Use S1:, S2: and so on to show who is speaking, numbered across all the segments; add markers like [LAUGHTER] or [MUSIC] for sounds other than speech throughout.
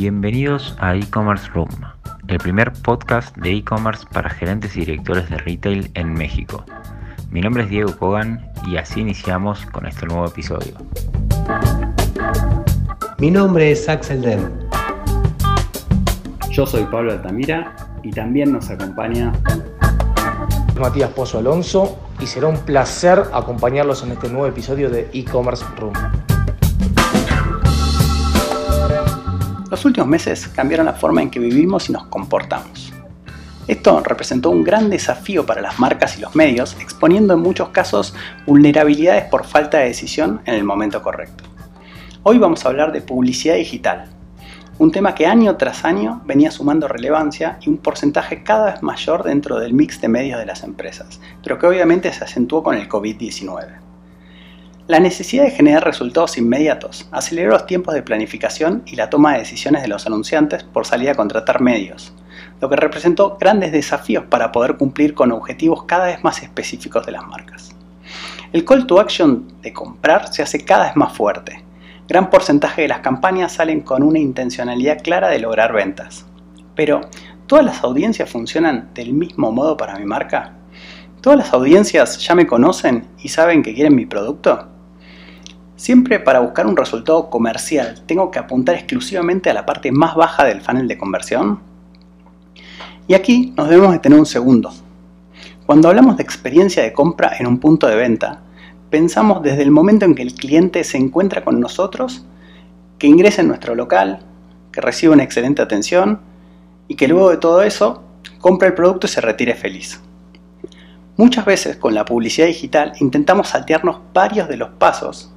S1: Bienvenidos a e-commerce room, el primer podcast de e-commerce para gerentes y directores de retail en México. Mi nombre es Diego Kogan y así iniciamos con este nuevo episodio.
S2: Mi nombre es Axel Den.
S3: Yo soy Pablo Altamira y también nos acompaña
S4: Matías Pozo Alonso y será un placer acompañarlos en este nuevo episodio de e-commerce room.
S3: Los últimos meses cambiaron la forma en que vivimos y nos comportamos. Esto representó un gran desafío para las marcas y los medios, exponiendo en muchos casos vulnerabilidades por falta de decisión en el momento correcto. Hoy vamos a hablar de publicidad digital, un tema que año tras año venía sumando relevancia y un porcentaje cada vez mayor dentro del mix de medios de las empresas, pero que obviamente se acentuó con el COVID-19. La necesidad de generar resultados inmediatos aceleró los tiempos de planificación y la toma de decisiones de los anunciantes por salir a contratar medios, lo que representó grandes desafíos para poder cumplir con objetivos cada vez más específicos de las marcas. El call to action de comprar se hace cada vez más fuerte. Gran porcentaje de las campañas salen con una intencionalidad clara de lograr ventas. Pero, ¿todas las audiencias funcionan del mismo modo para mi marca? ¿Todas las audiencias ya me conocen y saben que quieren mi producto? Siempre para buscar un resultado comercial, ¿tengo que apuntar exclusivamente a la parte más baja del funnel de conversión? Y aquí nos debemos detener un segundo. Cuando hablamos de experiencia de compra en un punto de venta, pensamos desde el momento en que el cliente se encuentra con nosotros, que ingresa en nuestro local, que recibe una excelente atención y que luego de todo eso compra el producto y se retire feliz. Muchas veces con la publicidad digital intentamos saltearnos varios de los pasos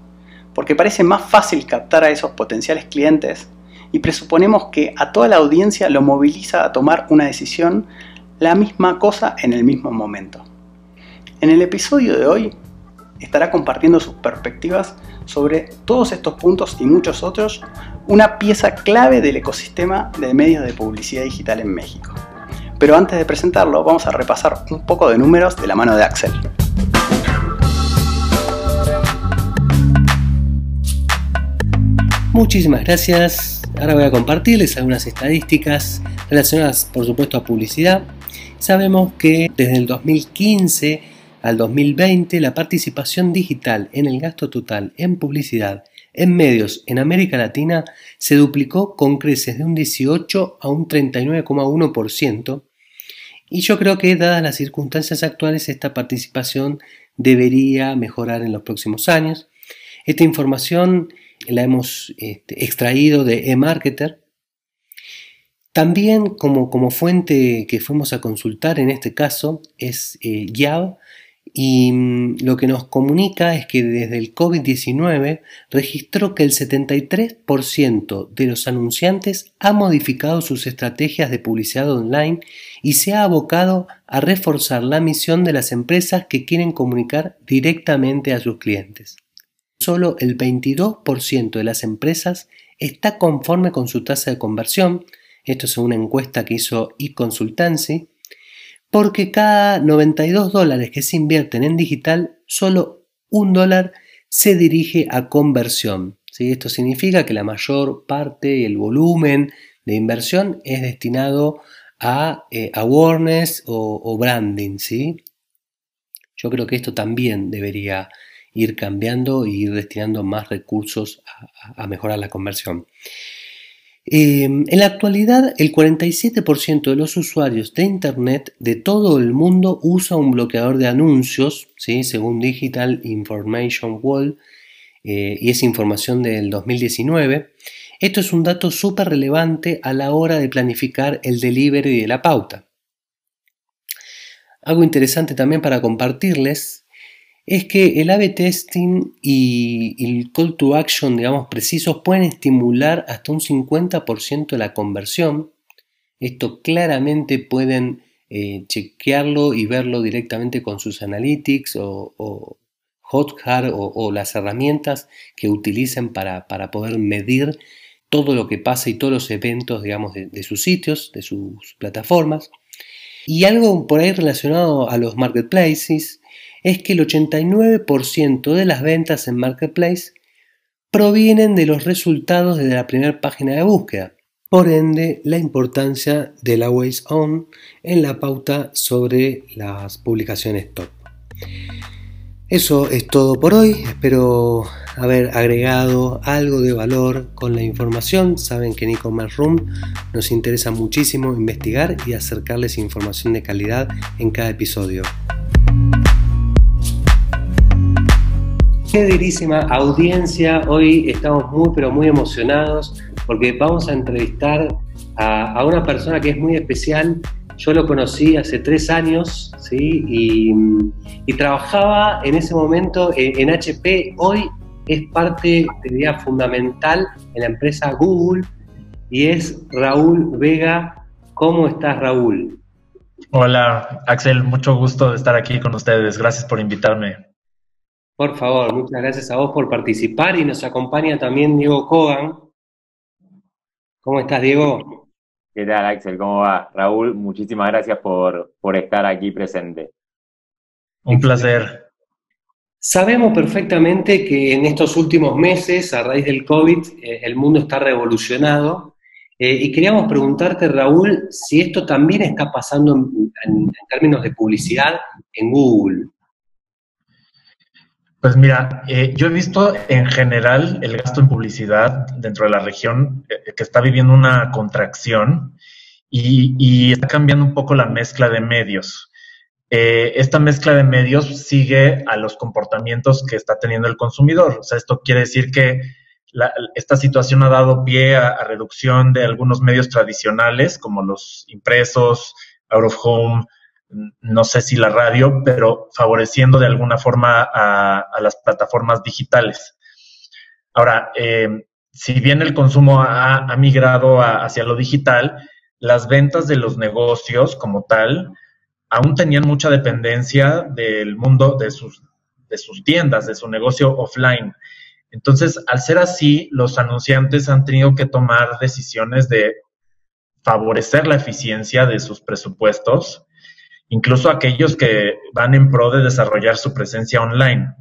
S3: porque parece más fácil captar a esos potenciales clientes y presuponemos que a toda la audiencia lo moviliza a tomar una decisión la misma cosa en el mismo momento. En el episodio de hoy estará compartiendo sus perspectivas sobre todos estos puntos y muchos otros, una pieza clave del ecosistema de medios de publicidad digital en México. Pero antes de presentarlo, vamos a repasar un poco de números de la mano de Axel.
S2: Muchísimas gracias. Ahora voy a compartirles algunas estadísticas relacionadas, por supuesto, a publicidad. Sabemos que desde el 2015 al 2020 la participación digital en el gasto total en publicidad en medios en América Latina se duplicó con creces de un 18 a un 39,1%. Y yo creo que dadas las circunstancias actuales esta participación debería mejorar en los próximos años. Esta información la hemos este, extraído de eMarketer. También como, como, fuente que fuimos a consultar en este caso es eh, y mm, lo que nos comunica es que desde el COVID-19 registró que el 73% de los anunciantes ha modificado sus estrategias de publicidad online y se ha abocado a reforzar la misión de las empresas que quieren comunicar directamente a sus clientes solo el 22% de las empresas está conforme con su tasa de conversión, esto es una encuesta que hizo eConsultancy, porque cada 92 dólares que se invierten en digital, solo un dólar se dirige a conversión. Esto significa que la mayor parte el volumen de inversión es destinado a eh, awareness o, branding. ¿sí? Yo creo que esto también debería ir cambiando e ir destinando más recursos a, mejorar la conversión. Eh, en la actualidad, el 47% de los usuarios de Internet de todo el mundo usa un bloqueador de anuncios, ¿sí? según Digital Information Wall, eh, y es información del 2019. Esto es un dato súper relevante a la hora de planificar el delivery de la pauta. Algo interesante también para compartirles es que el A-B testing y el call to action, digamos, precisos pueden estimular hasta un 50% de la conversión. Esto claramente pueden eh, chequearlo y verlo directamente con sus analytics o, o Hotjar o, las herramientas que utilicen para, poder medir todo lo que pasa y todos los eventos, digamos, de sus sitios, de sus plataformas. Y algo por ahí relacionado a los marketplaces, es que el 89% de las ventas en Marketplace provienen de los resultados desde la primera página de búsqueda. por ende la importancia del Always On en la pauta sobre las publicaciones top. Eso es todo por hoy, espero haber agregado algo de valor con la información. Saben que en e-commerce room nos interesa muchísimo investigar y acercarles información de calidad en cada episodio. Queridísima audiencia, hoy estamos muy pero muy emocionados porque vamos a entrevistar a, una persona que es muy especial yo lo conocí hace tres años, ¿sí? Y, trabajaba en ese momento en, HP. Hoy es parte, diría, fundamental en la empresa Google y es Raúl Vega. ¿Cómo estás, Raúl?
S5: Hola, Axel, mucho gusto de estar aquí con ustedes. Gracias por invitarme.
S2: Por favor, muchas gracias a vos por participar y nos acompaña también Diego Kogan. ¿Cómo estás, Diego?
S1: ¿Qué tal, Axel? ¿Cómo va? Raúl, muchísimas gracias por, por estar aquí presente.
S5: Un placer.
S2: Sabemos perfectamente que en estos últimos meses, a raíz del COVID, eh, el mundo está revolucionado. Eh, y queríamos preguntarte, Raúl, si esto también está pasando en, términos de publicidad en Google.
S5: Pues mira, eh, yo he visto en general el gasto en publicidad dentro de la región que está viviendo una contracción y, está cambiando un poco la mezcla de medios. Eh, esta mezcla de medios sigue a los comportamientos que está teniendo el consumidor. O sea, esto quiere decir que esta situación ha dado pie a, reducción de algunos medios tradicionales, como los impresos, out of home, no sé si la radio, pero favoreciendo de alguna forma a, las plataformas digitales. Ahora, eh, si bien el consumo ha, migrado hacia lo digital, las ventas de los negocios como tal aún tenían mucha dependencia del mundo de sus, de sus tiendas, de su negocio offline. Entonces, al ser así, los anunciantes han tenido que tomar decisiones de favorecer la eficiencia de sus presupuestos, incluso aquellos que van en pro de desarrollar su presencia online.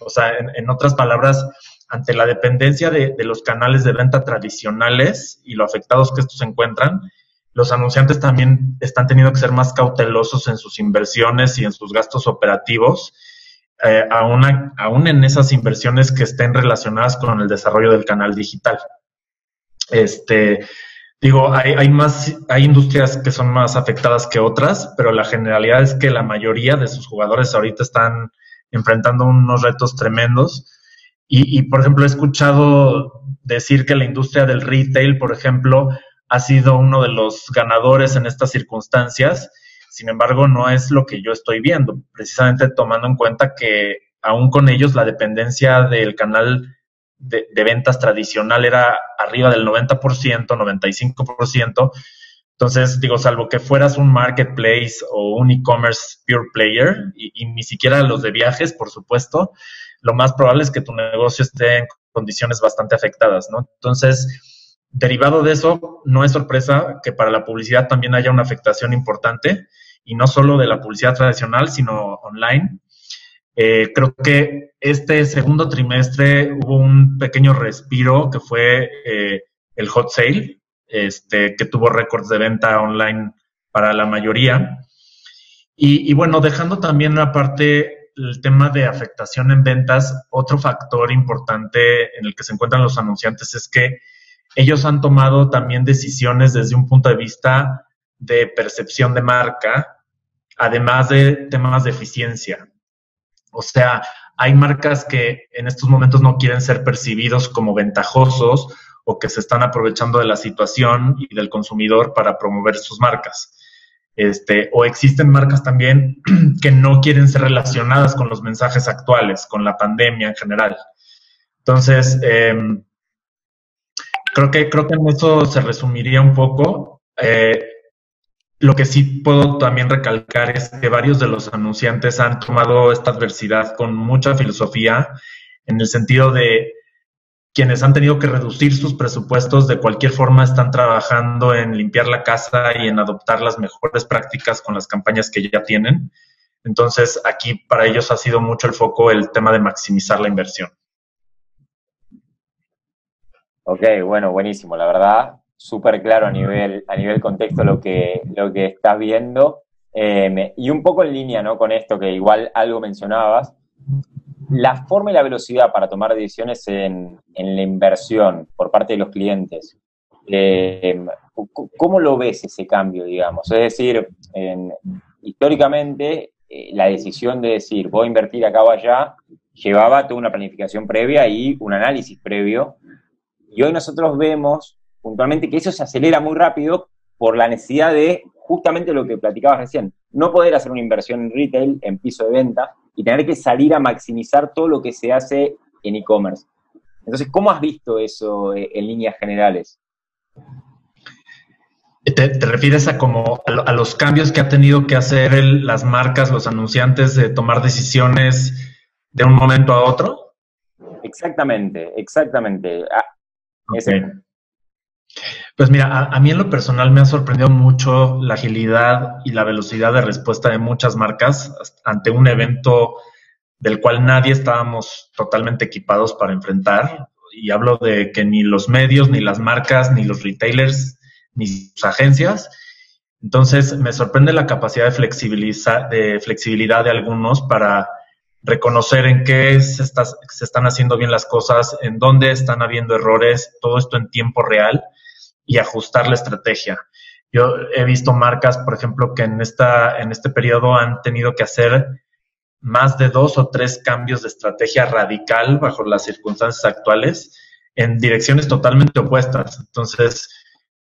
S5: O sea, en otras palabras, ante la dependencia de, los canales de venta tradicionales y lo afectados que estos encuentran, los anunciantes también están teniendo que ser más cautelosos en sus inversiones y en sus gastos operativos, eh, aún, en esas inversiones que estén relacionadas con el desarrollo del canal digital. Este, digo, hay, más, hay industrias que son más afectadas que otras, pero la generalidad es que la mayoría de sus jugadores ahorita están enfrentando unos retos tremendos y, por ejemplo, he escuchado decir que la industria del retail, por ejemplo, ha sido uno de los ganadores en estas circunstancias. Sin embargo, no es lo que yo estoy viendo, precisamente tomando en cuenta que aún con ellos la dependencia del canal de, de ventas tradicional era arriba del 90%, 95%. Entonces, digo, salvo que fueras un marketplace o un e-commerce pure player, y, y, ni siquiera los de viajes, por supuesto, lo más probable es que tu negocio esté en condiciones bastante afectadas, ¿no? Entonces, derivado de eso, no es sorpresa que para la publicidad también haya una afectación importante, y no solo de la publicidad tradicional, sino online. Eh, creo que este segundo trimestre hubo un pequeño respiro que fue eh, el hot sale, este, que tuvo récords de venta online para la mayoría. Y, y bueno, dejando también aparte el tema de afectación en ventas, otro factor importante en el que se encuentran los anunciantes es que ellos han tomado también decisiones desde un punto de vista de percepción de marca, además de temas de eficiencia. O sea, hay marcas que en estos momentos no quieren ser percibidos como ventajosos o que se están aprovechando de la situación y del consumidor para promover sus marcas. Este, o existen marcas también [CLEARS THROAT] que no quieren ser relacionadas con los mensajes actuales, con la pandemia en general. Entonces, em, creo, que, creo que en eso se resumiría un poco. Eh, lo que sí puedo también recalcar es que varios de los anunciantes han tomado esta adversidad con mucha filosofía, en el sentido de quienes han tenido que reducir sus presupuestos de cualquier forma están trabajando en limpiar la casa y en adoptar las mejores prácticas con las campañas que ya tienen. Entonces, aquí para ellos ha sido mucho el foco el tema de maximizar la inversión.
S1: Ok, bueno, buenísimo. La verdad, súper claro a nivel, a nivel contexto lo que, lo que estás viendo. Eh, y un poco en línea ¿no? con esto que igual algo mencionabas, la forma y la velocidad para tomar decisiones en, en la inversión por parte de los clientes. Eh, ¿Cómo lo ves ese cambio, digamos? Es decir, históricamente eh, la decisión de decir voy a invertir acá o allá llevaba toda una planificación previa y un análisis previo. Y hoy nosotros vemos puntualmente que eso se acelera muy rápido por la necesidad de justamente lo que platicabas recién, no poder hacer una inversión en retail, en piso de venta, y tener que salir a maximizar todo lo que se hace en e-commerce. Entonces, ¿cómo has visto eso eh, en líneas generales?
S5: ¿Te, refieres a como a, los cambios que ha tenido que hacer las marcas, los anunciantes de tomar decisiones de un momento a otro?
S1: Exactamente, exactamente. Ah,
S5: pues mira, a, mí en lo personal me ha sorprendido mucho la agilidad y la velocidad de respuesta de muchas marcas ante un evento del cual nadie estábamos totalmente equipados para enfrentar. Y hablo de que ni los medios, ni las marcas, ni los retailers, ni sus agencias. Entonces me sorprende la capacidad de, de flexibilidad de algunos para reconocer en qué se, se están haciendo bien las cosas, en dónde están habiendo errores, todo esto en tiempo real y ajustar la estrategia. Yo he visto marcas, por ejemplo, que en, esta, en este periodo han tenido que hacer más de dos o tres cambios de estrategia radical bajo las circunstancias actuales en direcciones totalmente opuestas. Entonces,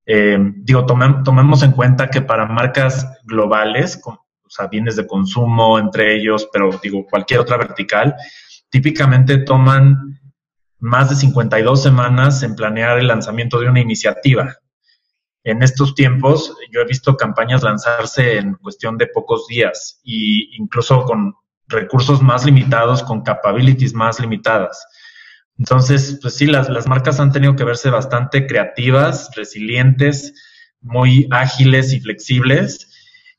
S5: eh, digo, tomemos en cuenta que para marcas globales, o sea, bienes de consumo entre ellos, pero digo, cualquier otra vertical, típicamente toman más de 52 semanas en planear el lanzamiento de una iniciativa. En estos tiempos yo he visto campañas lanzarse en cuestión de pocos días e incluso con recursos más limitados, con capabilities más limitadas. Entonces, pues sí, las, las marcas han tenido que verse bastante creativas, resilientes, muy ágiles y flexibles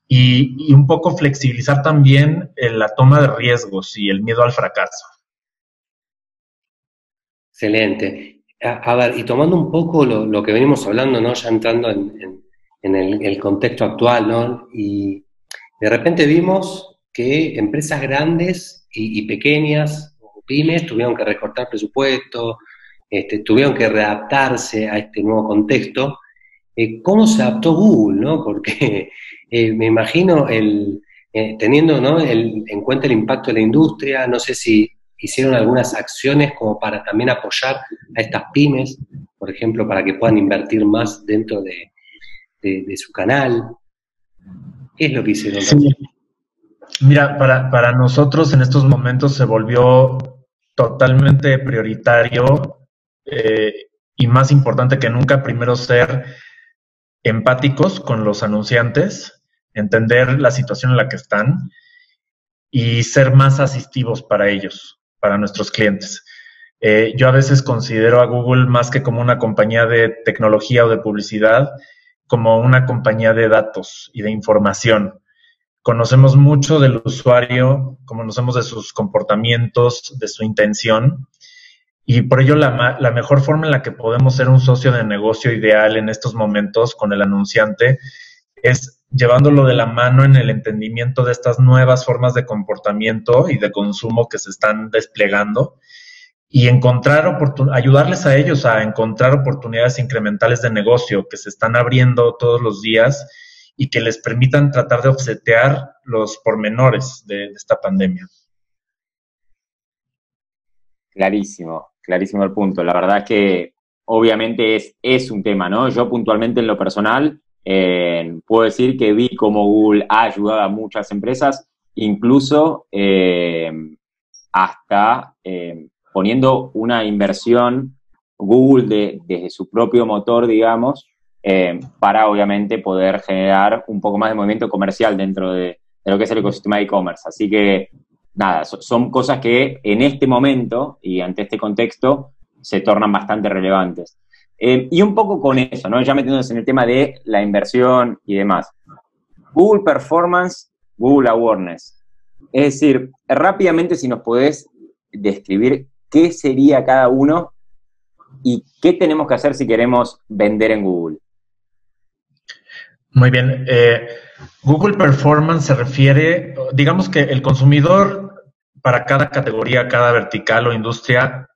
S5: y, y un poco flexibilizar también la toma de riesgos y el miedo al fracaso.
S2: Excelente. A, ver, y tomando un poco lo, que venimos hablando, ¿no? Ya entrando en, el, contexto actual, ¿no? Y de repente vimos que empresas grandes y, pequeñas, pymes, tuvieron que recortar presupuesto, este, tuvieron que readaptarse a este nuevo contexto. Eh, ¿Cómo se adaptó Google, no? Porque eh, me imagino el, eh, teniendo ¿no? en cuenta el impacto de la industria, no sé si hicieron algunas acciones como para también apoyar a estas pymes, por ejemplo, para que puedan invertir más dentro de, su canal. ¿Qué es lo que hicieron?
S5: Mira, para, para nosotros en estos momentos se volvió totalmente prioritario eh, y más importante que nunca, primero ser empáticos con los anunciantes, entender la situación en la que están y ser más asistivos para ellos para nuestros clientes. Eh, yo a veces considero a Google más que como una compañía de tecnología o de publicidad, como una compañía de datos y de información. Conocemos mucho del usuario, conocemos de sus comportamientos, de su intención, y por ello la, la, mejor forma en la que podemos ser un socio de negocio ideal en estos momentos con el anunciante es llevándolo de la mano en el entendimiento de estas nuevas formas de comportamiento y de consumo que se están desplegando y encontrar ayudarles a ellos a encontrar oportunidades incrementales de negocio que se están abriendo todos los días y que les permitan tratar de obsetear los pormenores de, esta pandemia.
S1: Clarísimo, clarísimo el punto. La verdad que obviamente es, es un tema, ¿no? Yo puntualmente en lo personal eh, puedo decir que vi cómo Google ha ayudado a muchas empresas, incluso eh, hasta eh, poniendo una inversión Google desde su propio motor, digamos, para obviamente poder generar un poco más de movimiento comercial dentro de, lo que es el ecosistema de e-commerce. Así que, nada, son cosas que en este momento y ante este contexto se tornan bastante relevantes. Eh, y un poco con eso, ¿no? Ya metiéndonos en el tema de la inversión y demás. Google Performance, Google Awareness. Es decir, rápidamente si nos podés describir qué sería cada uno y qué tenemos que hacer si queremos vender en Google.
S5: Muy bien. Eh, Google Performance se refiere, digamos que el consumidor para cada categoría, cada vertical o industria,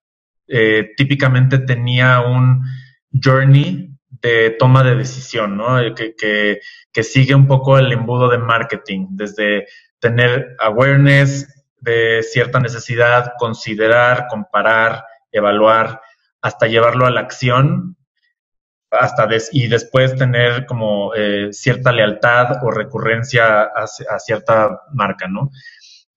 S5: eh, típicamente tenía un journey de toma de decisión, ¿no? Que, que, que sigue un poco el embudo de marketing, desde tener awareness de cierta necesidad, considerar, comparar, evaluar, hasta llevarlo a la acción hasta y después tener como eh, cierta lealtad o recurrencia a, cierta marca, ¿no?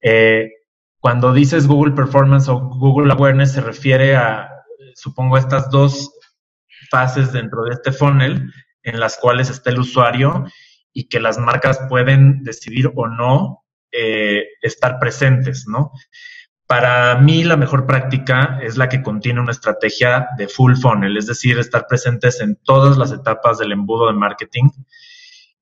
S5: Eh, cuando dices Google Performance o Google Awareness se refiere a, supongo, estas dos fases dentro de este funnel en las cuales está el usuario y que las marcas pueden decidir o no eh, estar presentes, ¿no? Para mí la mejor práctica es la que contiene una estrategia de full funnel, es decir, estar presentes en todas las etapas del embudo de marketing.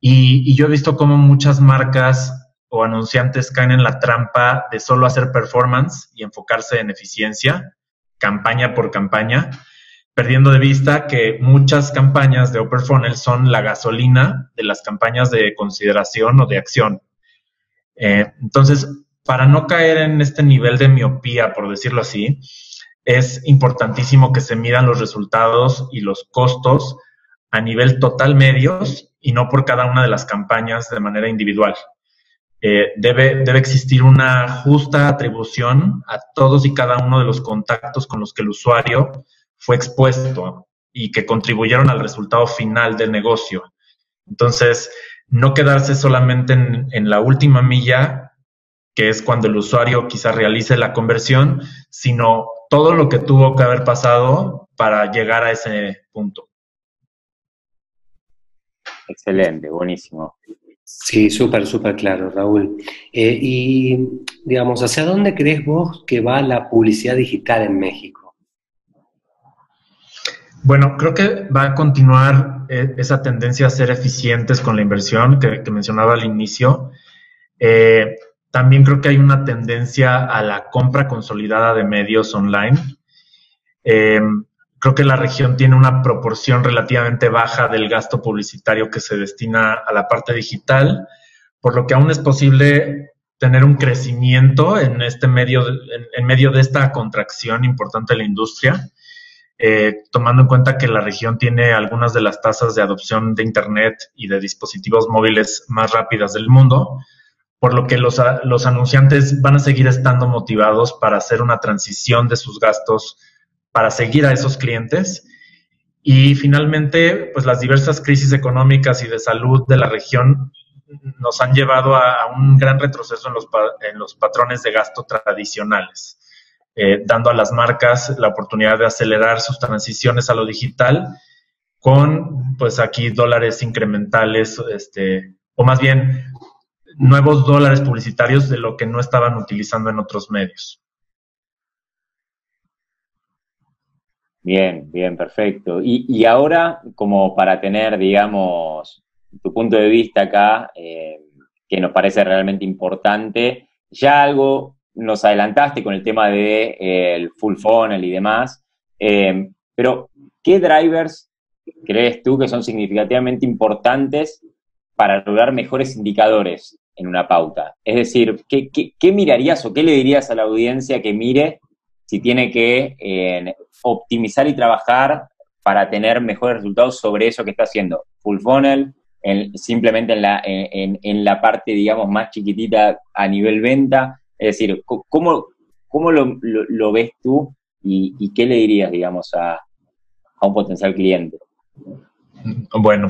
S5: Y, yo he visto cómo muchas marcas o anunciantes caen en la trampa de solo hacer performance y enfocarse en eficiencia, campaña por campaña, perdiendo de vista que muchas campañas de Upper Funnel son la gasolina de las campañas de consideración o de acción. Eh, entonces, para no caer en este nivel de miopía, por decirlo así, es importantísimo que se midan los resultados y los costos a nivel total medios y no por cada una de las campañas de manera individual. Eh, debe, debe existir una justa atribución a todos y cada uno de los contactos con los que el usuario fue expuesto y que contribuyeron al resultado final del negocio. Entonces, no quedarse solamente en, en la última milla que es cuando el usuario quizá realice la conversión, sino todo lo que tuvo que haber pasado para llegar a ese punto.
S1: Excelente, buenísimo.
S2: Sí, súper, súper claro, Raúl. Eh, y, digamos, ¿hacia dónde crees vos que va la publicidad digital en México?
S5: Bueno, creo que va a continuar eh, esa tendencia a ser eficientes con la inversión que, mencionaba al inicio. Eh, también creo que hay una tendencia a la compra consolidada de medios online. Em, creo que la región tiene una proporción relativamente baja del gasto publicitario que se destina a la parte digital, por lo que aún es posible tener un crecimiento en este medio, en, medio de esta contracción importante de la industria, eh, tomando en cuenta que la región tiene algunas de las tasas de adopción de Internet y de dispositivos móviles más rápidas del mundo por lo que los, los, anunciantes van a seguir estando motivados para hacer una transición de sus gastos para seguir a esos clientes. Y finalmente, pues las diversas crisis económicas y de salud de la región nos han llevado a, un gran retroceso en los, en los, patrones de gasto tradicionales, eh, dando a las marcas la oportunidad de acelerar sus transiciones a lo digital con, pues aquí, dólares incrementales, este, o más bien nuevos dólares publicitarios de lo que no estaban utilizando en otros medios.
S1: Bien, bien, perfecto. Y, ahora, como para tener, digamos, tu punto de vista acá, eh, que nos parece realmente importante, ya algo nos adelantaste con el tema del de, el full funnel y demás, eh, pero ¿qué drivers crees tú que son significativamente importantes para lograr mejores indicadores en una pauta. Es decir, ¿qué, mirarías o qué le dirías a la audiencia que mire si tiene que eh, optimizar y trabajar para tener mejores resultados sobre eso que está haciendo? Full funnel, simplemente en la, en, la parte, digamos, más chiquitita a nivel venta. Es decir, ¿cómo, cómo lo, ves tú y, qué le dirías, digamos, a, a un potencial cliente?
S5: Bueno,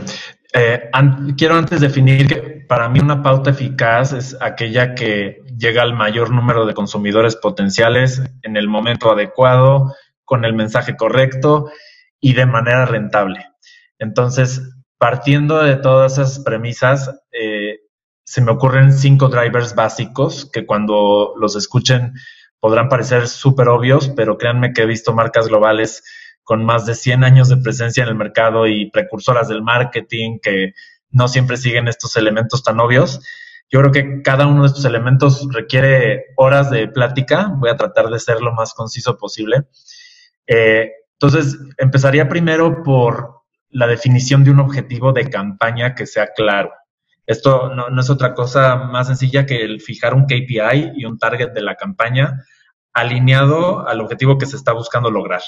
S5: eh, quiero antes definir que para mí una pauta eficaz es aquella que llega al mayor número de consumidores potenciales en el momento adecuado, con el mensaje correcto y de manera rentable. Entonces, partiendo de todas esas premisas, eh, se me ocurren cinco drivers básicos que cuando los escuchen podrán parecer súper obvios, pero créanme que he visto marcas globales con más de 100 años de presencia en el mercado y precursoras del marketing que no siempre siguen estos elementos tan obvios. Yo creo que cada uno de estos elementos requiere horas de plática. Voy a tratar de ser lo más conciso posible. Eh, entonces, empezaría primero por la definición de un objetivo de campaña que sea claro. Esto no, es otra cosa más sencilla que el fijar un KPI y un target de la campaña alineado al objetivo que se está buscando lograr.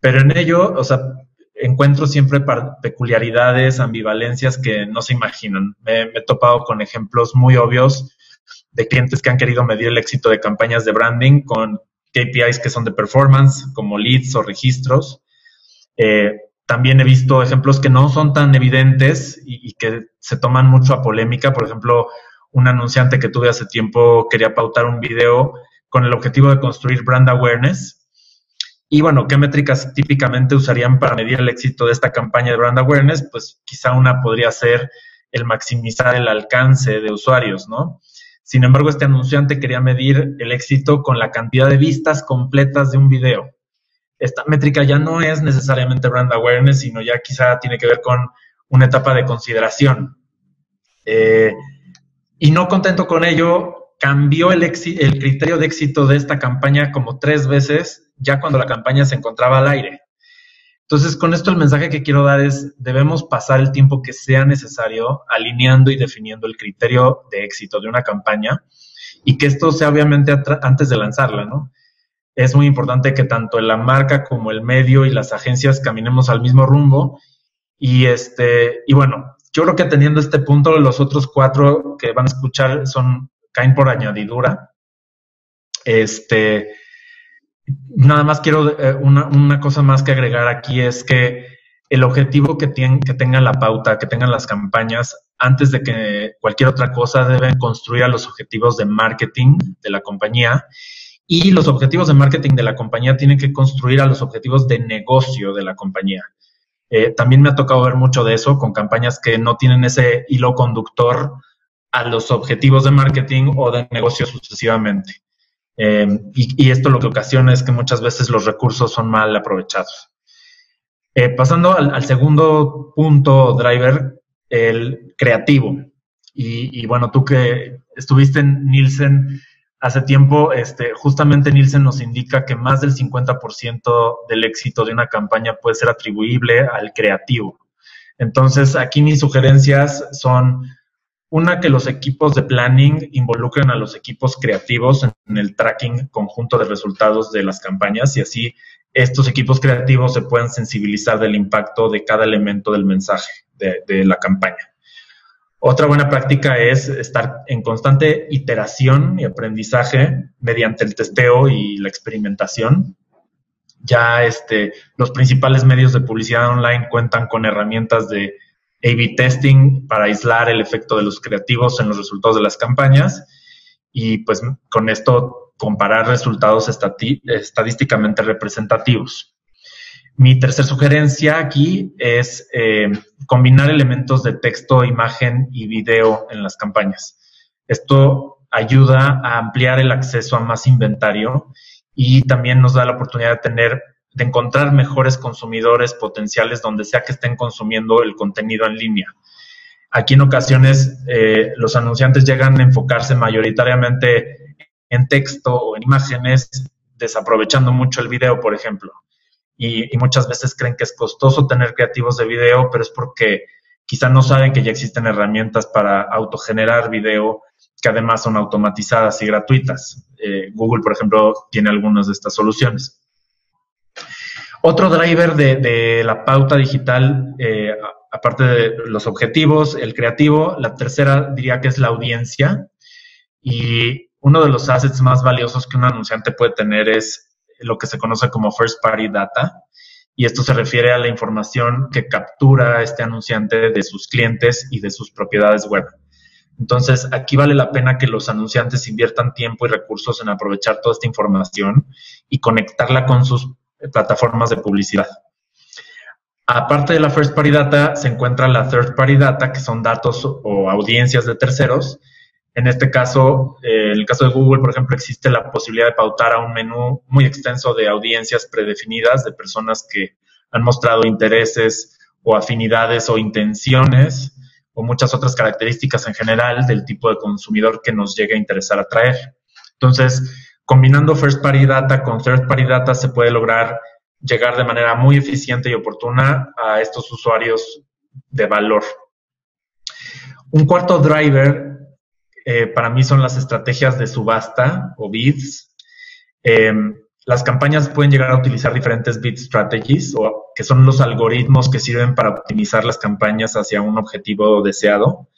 S5: Pero en ello, o sea, encuentro siempre peculiaridades, ambivalencias que no se imaginan. Me, he topado con ejemplos muy obvios de clientes que han querido medir el éxito de campañas de branding con KPIs que son de performance, como leads o registros. Eh, también he visto ejemplos que no son tan evidentes y, que se toman mucho a polémica. Por ejemplo, un anunciante que tuve hace tiempo quería pautar un video con el objetivo de construir brand awareness y bueno, ¿qué métricas típicamente usarían para medir el éxito de esta campaña de brand awareness? Pues quizá una podría ser el maximizar el alcance de usuarios, ¿no? Sin embargo, este anunciante quería medir el éxito con la cantidad de vistas completas de un video. Esta métrica ya no es necesariamente brand awareness, sino ya quizá tiene que ver con una etapa de consideración. Eh, y no contento con ello, cambió el, el criterio de éxito de esta campaña como tres veces, ya cuando la campaña se encontraba al aire. Entonces, con esto el mensaje que quiero dar es, debemos pasar el tiempo que sea necesario alineando y definiendo el criterio de éxito de una campaña y que esto sea obviamente antes de lanzarla, ¿no? Es muy importante que tanto la marca como el medio y las agencias caminemos al mismo rumbo y este y bueno, yo creo que teniendo este punto los otros cuatro que van a escuchar son caen por añadidura. Este, nada más quiero, eh, una, cosa más que agregar aquí es que el objetivo que, tienen, que tenga la pauta, que tengan las campañas, antes de que cualquier otra cosa, deben construir a los objetivos de marketing de la compañía. Y los objetivos de marketing de la compañía tienen que construir a los objetivos de negocio de la compañía. Eh, también me ha tocado ver mucho de eso con campañas que no tienen ese hilo conductor a los objetivos de marketing o de negocio sucesivamente. Eh, y, esto lo que ocasiona es que muchas veces los recursos son mal aprovechados. Eh, pasando al, segundo punto, driver, el creativo. Y, bueno, tú que estuviste en Nielsen hace tiempo, este, justamente Nielsen nos indica que más del 50% del éxito de una campaña puede ser atribuible al creativo. Entonces, aquí mis sugerencias son una, que los equipos de planning involucren a los equipos creativos en el tracking conjunto de resultados de las campañas y así estos equipos creativos se puedan sensibilizar del impacto de cada elemento del mensaje de, la campaña. Otra buena práctica es estar en constante iteración y aprendizaje mediante el testeo y la experimentación. Ya este, los principales medios de publicidad online cuentan con herramientas de a-B testing para aislar el efecto de los creativos en los resultados de las campañas y pues con esto comparar resultados estadísticamente representativos. Mi tercera sugerencia aquí es eh, combinar elementos de texto, imagen y video en las campañas. Esto ayuda a ampliar el acceso a más inventario y también nos da la oportunidad de tener de encontrar mejores consumidores potenciales donde sea que estén consumiendo el contenido en línea. Aquí en ocasiones eh, los anunciantes llegan a enfocarse mayoritariamente en texto o en imágenes, desaprovechando mucho el video, por ejemplo. Y, muchas veces creen que es costoso tener creativos de video, pero es porque quizá no saben que ya existen herramientas para autogenerar video que además son automatizadas y gratuitas. Eh, Google, por ejemplo, tiene algunas de estas soluciones. Otro driver de, la pauta digital, eh, aparte de los objetivos, el creativo, la tercera diría que es la audiencia. Y uno de los assets más valiosos que un anunciante puede tener es lo que se conoce como first party data. Y esto se refiere a la información que captura este anunciante de sus clientes y de sus propiedades web. Entonces, aquí vale la pena que los anunciantes inviertan tiempo y recursos en aprovechar toda esta información y conectarla con sus plataformas de publicidad. Aparte de la first party data, se encuentra la third party data, que son datos o audiencias de terceros. En este caso, eh, en el caso de Google, por ejemplo, existe la posibilidad de pautar a un menú muy extenso de audiencias predefinidas de personas que han mostrado intereses o afinidades o intenciones o muchas otras características en general del tipo de consumidor que nos llegue a interesar atraer. Entonces, Combinando first party data con third party data se puede lograr llegar de manera muy eficiente y oportuna a estos usuarios de valor. Un cuarto driver eh, para mí son las estrategias de subasta o bids. Em, las campañas pueden llegar a utilizar diferentes bid strategies, o, que son los algoritmos que sirven para optimizar las campañas hacia un objetivo deseado.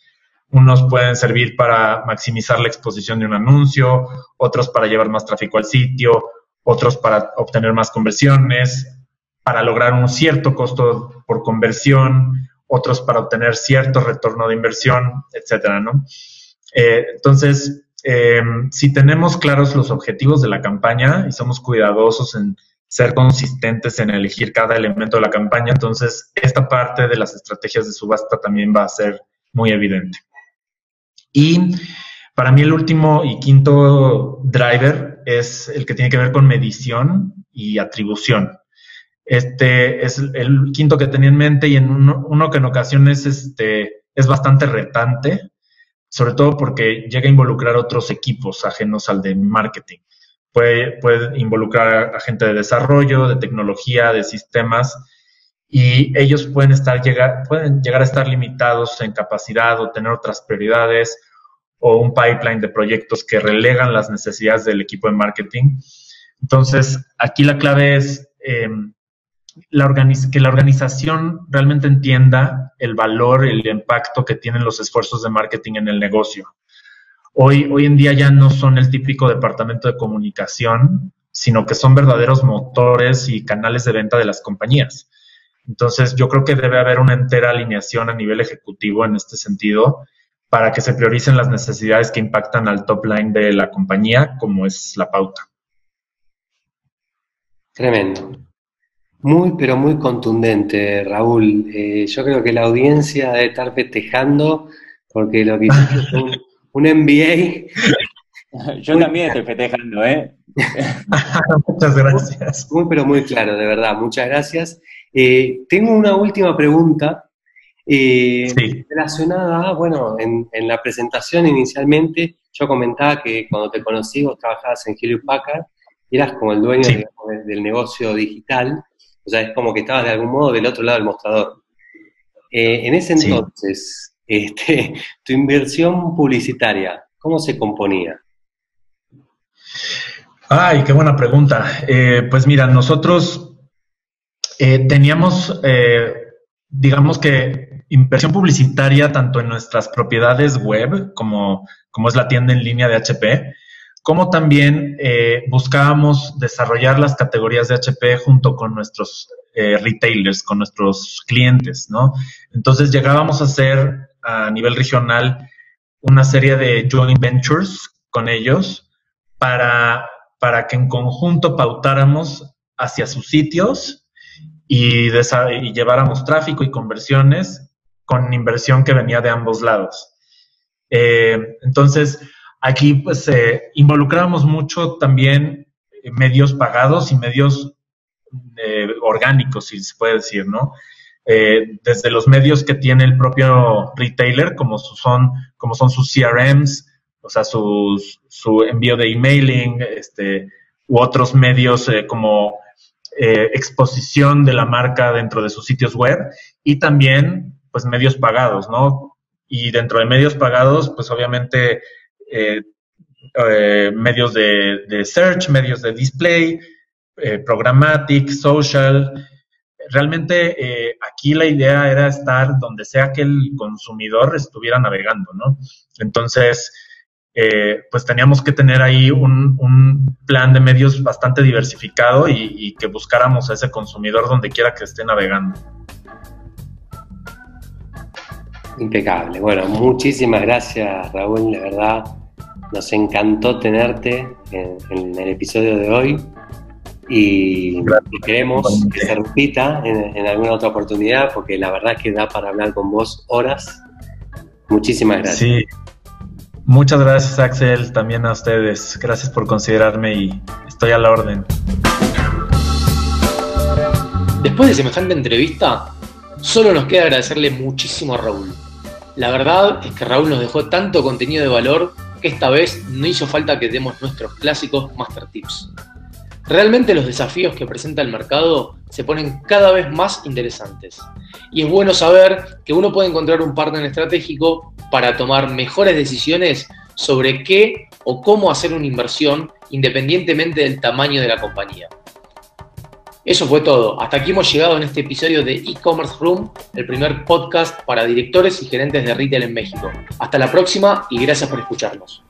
S5: Unos pueden servir para maximizar la exposición de un anuncio, otros para llevar más tráfico al sitio, otros para obtener más conversiones, para lograr un cierto costo por conversión, otros para obtener cierto retorno de inversión, etcétera, ¿no? Eh, entonces, eh, si tenemos claros los objetivos de la campaña y somos cuidadosos en ser consistentes en elegir cada elemento de la campaña, entonces esta parte de las estrategias de subasta también va a ser muy evidente. Y para mí el último y quinto driver es el que tiene que ver con medición y atribución. Este es el quinto que tenía en mente y en uno, que en ocasiones este, es bastante retante, sobre todo porque llega a involucrar otros equipos ajenos al de marketing. Puede, puede involucrar a gente de desarrollo, de tecnología, de sistemas, y ellos pueden, estar, llegar, pueden llegar a estar limitados en capacidad o tener otras prioridades o un pipeline de proyectos que relegan las necesidades del equipo de marketing. Entonces, aquí la clave es em, que la organización realmente entienda el valor, y el impacto que tienen los esfuerzos de marketing en el negocio. Hoy, hoy en día ya no son el típico departamento de comunicación, sino que son verdaderos motores y canales de venta de las compañías. Entonces, yo creo que debe haber una entera alineación a nivel ejecutivo en este sentido para que se prioricen las necesidades que impactan al top line de la compañía, como es la pauta.
S2: Tremendo. Muy, pero muy contundente, Raúl. Eh, yo creo que la audiencia debe estar festejando porque lo que hiciste es un, un
S1: MBA. [LAUGHS] Yo también estoy festejando, ¿eh? [LAUGHS]
S5: Muchas gracias.
S2: Muy, pero muy claro, de verdad. Muchas gracias. Eh, tengo una última pregunta eh, relacionada, bueno, en, la presentación inicialmente yo comentaba que cuando te conocí vos trabajabas en Hewlett Packard eras como el dueño del negocio digital, o sea, es como que estabas de algún modo del otro lado del mostrador. Eh, en ese entonces, [LAUGHS] este, tu inversión publicitaria, ¿cómo se componía?
S5: Ay, qué buena pregunta. pues mira, nosotros teníamos, digamos que inversión publicitaria tanto en nuestras propiedades web, como, como es la tienda en línea de HP, como también eh, buscábamos desarrollar las categorías de HP junto con nuestros eh, retailers, con nuestros clientes, ¿no? Entonces llegábamos a hacer a nivel regional una serie de joint ventures con ellos para, para que en conjunto pautáramos hacia sus sitios y, y lleváramos tráfico y conversiones con inversión que venía de ambos lados. Eh, entonces, aquí pues eh, involucramos mucho también medios pagados y medios eh, orgánicos, si se puede decir, ¿no? desde los medios que tiene el propio retailer, como son, como son sus CRMs, o sea, su envío de emailing, este, u otros medios como exposición de la marca dentro de sus sitios web, y también pues medios pagados, ¿no? Y dentro de medios pagados, pues obviamente eh, eh, medios de, search, medios de display, eh, programmatic, social. Realmente aquí la idea era estar donde sea que el consumidor estuviera navegando, ¿no? Entonces, pues teníamos que tener ahí un, plan de medios bastante diversificado y, y que buscáramos a ese consumidor donde quiera que esté navegando.
S2: Impecable. Bueno, muchísimas gracias Raúl, de verdad nos encantó tenerte en, el episodio de hoy y, queremos que se repita en, alguna otra oportunidad porque la verdad que da para hablar con vos horas. Muchísimas gracias. Sí.
S5: Muchas gracias Axel, también a ustedes. Gracias por considerarme y estoy a la orden.
S4: Después de semejante entrevista, solo nos queda agradecerle muchísimo a Raúl la verdad es que Raúl nos dejó tanto contenido de valor que esta vez no hizo falta que demos nuestros clásicos Master Tips. Realmente los desafíos que presenta el mercado se ponen cada vez más interesantes. Y es bueno saber que uno puede encontrar un partner estratégico para tomar mejores decisiones sobre qué o cómo hacer una inversión independientemente del tamaño de la compañía. Eso fue todo. Hasta aquí hemos llegado en este episodio de E-Commerce Room, el primer podcast para directores y gerentes de retail en México. Hasta la próxima y gracias por escucharnos.